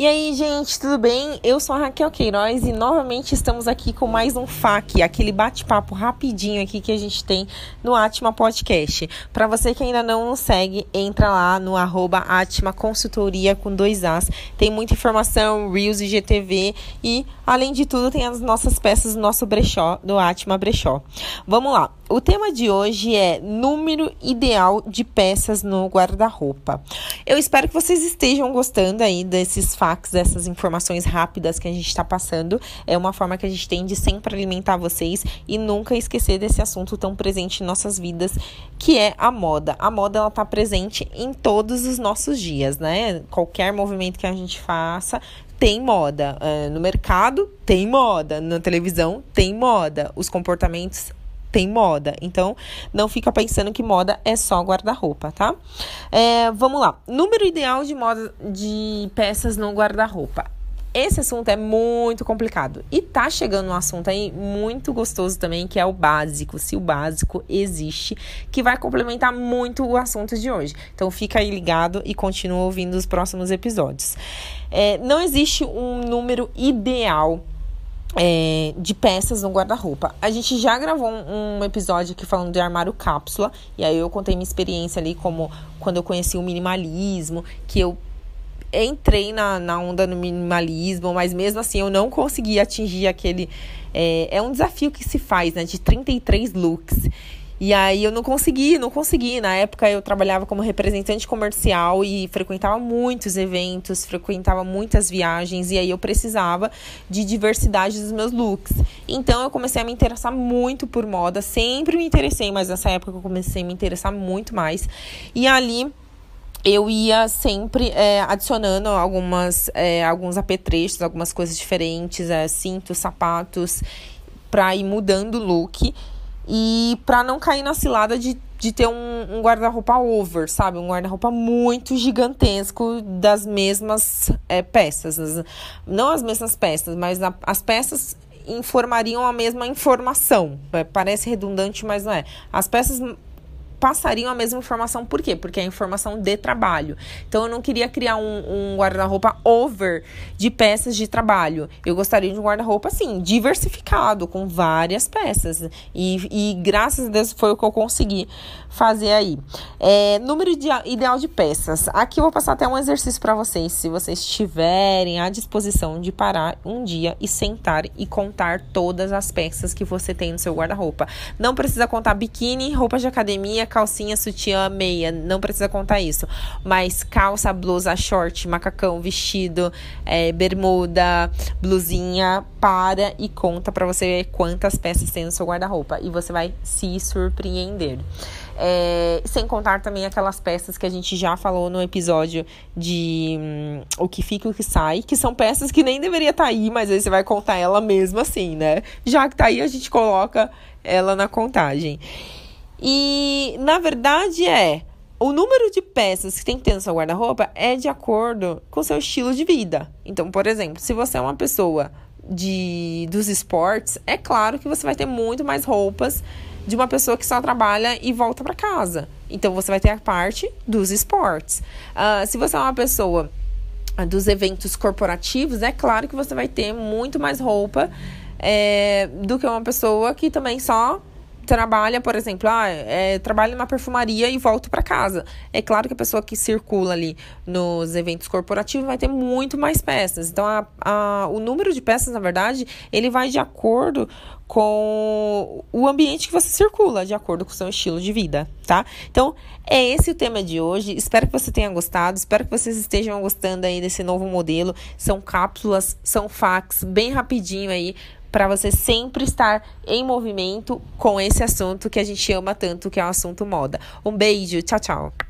E aí, gente, tudo bem? Eu sou a Raquel Queiroz e novamente estamos aqui com mais um FAQ, aquele bate-papo rapidinho aqui que a gente tem no Atma Podcast. Para você que ainda não nos segue, entra lá no arroba Atma Consultoria com dois As. Tem muita informação, Reels e GTV e, além de tudo, tem as nossas peças do nosso brechó, do Atma Brechó. Vamos lá. O tema de hoje é número ideal de peças no guarda-roupa. Eu espero que vocês estejam gostando aí desses facts, dessas informações rápidas que a gente está passando. É uma forma que a gente tem de sempre alimentar vocês e nunca esquecer desse assunto tão presente em nossas vidas, que é a moda. A moda ela tá presente em todos os nossos dias, né? Qualquer movimento que a gente faça, tem moda. Uh, no mercado, tem moda. Na televisão, tem moda. Os comportamentos tem moda. Então, não fica pensando que moda é só guarda-roupa, tá? É, vamos lá. Número ideal de moda de peças no guarda-roupa. Esse assunto é muito complicado. E tá chegando um assunto aí muito gostoso também, que é o básico, se o básico existe, que vai complementar muito o assunto de hoje. Então fica aí ligado e continua ouvindo os próximos episódios. É, não existe um número ideal é, de peças no guarda-roupa. A gente já gravou um, episódio aqui falando de armário cápsula, e aí eu contei minha experiência ali, como quando eu conheci o minimalismo, que eu entrei na, na onda no minimalismo, mas mesmo assim eu não consegui atingir aquele. É, é um desafio que se faz, né? De 33 looks. E aí eu não consegui, não consegui. Na época eu trabalhava como representante comercial e frequentava muitos eventos, frequentava muitas viagens e aí eu precisava de diversidade dos meus looks. Então eu comecei a me interessar muito por moda, sempre me interessei, mas nessa época eu comecei a me interessar muito mais. E ali eu ia sempre é, adicionando algumas, é, alguns apetrechos, algumas coisas diferentes, é, cintos, sapatos, para ir mudando o look. E para não cair na cilada de, de ter um, um guarda-roupa over, sabe? Um guarda-roupa muito gigantesco das mesmas é, peças. Não as mesmas peças, mas a, as peças informariam a mesma informação. É, parece redundante, mas não é. As peças passariam a mesma informação. Por quê? Porque é informação de trabalho. Então, eu não queria criar um, um guarda-roupa over de peças de trabalho. Eu gostaria de um guarda-roupa, assim, diversificado, com várias peças. E, e, graças a Deus foi o que eu consegui fazer aí. É, número de, ideal de peças. Aqui eu vou passar até um exercício para vocês. Se vocês tiverem à disposição de parar um dia e sentar e contar todas as peças que você tem no seu guarda-roupa. Não precisa contar biquíni, roupa de academia, calcinha, sutiã, meia, não precisa contar isso. Mas calça, blusa, short, macacão, vestido, é, bermuda, blusinha, para e conta para você ver quantas peças tem no seu guarda-roupa. E você vai se surpreender. É, sem contar também aquelas peças que a gente já falou no episódio de hum, o que fica e o que sai, que são peças que nem deveria estar tá aí, mas aí você vai contar ela mesmo assim, né? Já que tá aí, a gente coloca ela na contagem. E na verdade é o número de peças que tem que ter no seu guarda-roupa é de acordo com o seu estilo de vida. Então, por exemplo, se você é uma pessoa de dos esportes, é claro que você vai ter muito mais roupas de uma pessoa que só trabalha e volta para casa. Então, você vai ter a parte dos esportes. Uh, se você é uma pessoa dos eventos corporativos, é claro que você vai ter muito mais roupa é, do que uma pessoa que também só trabalha, por exemplo, ah, é, trabalha numa perfumaria e volta para casa. É claro que a pessoa que circula ali nos eventos corporativos vai ter muito mais peças. Então, a, a, o número de peças, na verdade, ele vai de acordo com o ambiente que você circula, de acordo com o seu estilo de vida, tá? Então, é esse o tema de hoje. Espero que você tenha gostado, espero que vocês estejam gostando aí desse novo modelo. São cápsulas, são fax, bem rapidinho aí para você sempre estar em movimento com esse assunto que a gente ama tanto, que é o assunto moda. Um beijo, tchau, tchau.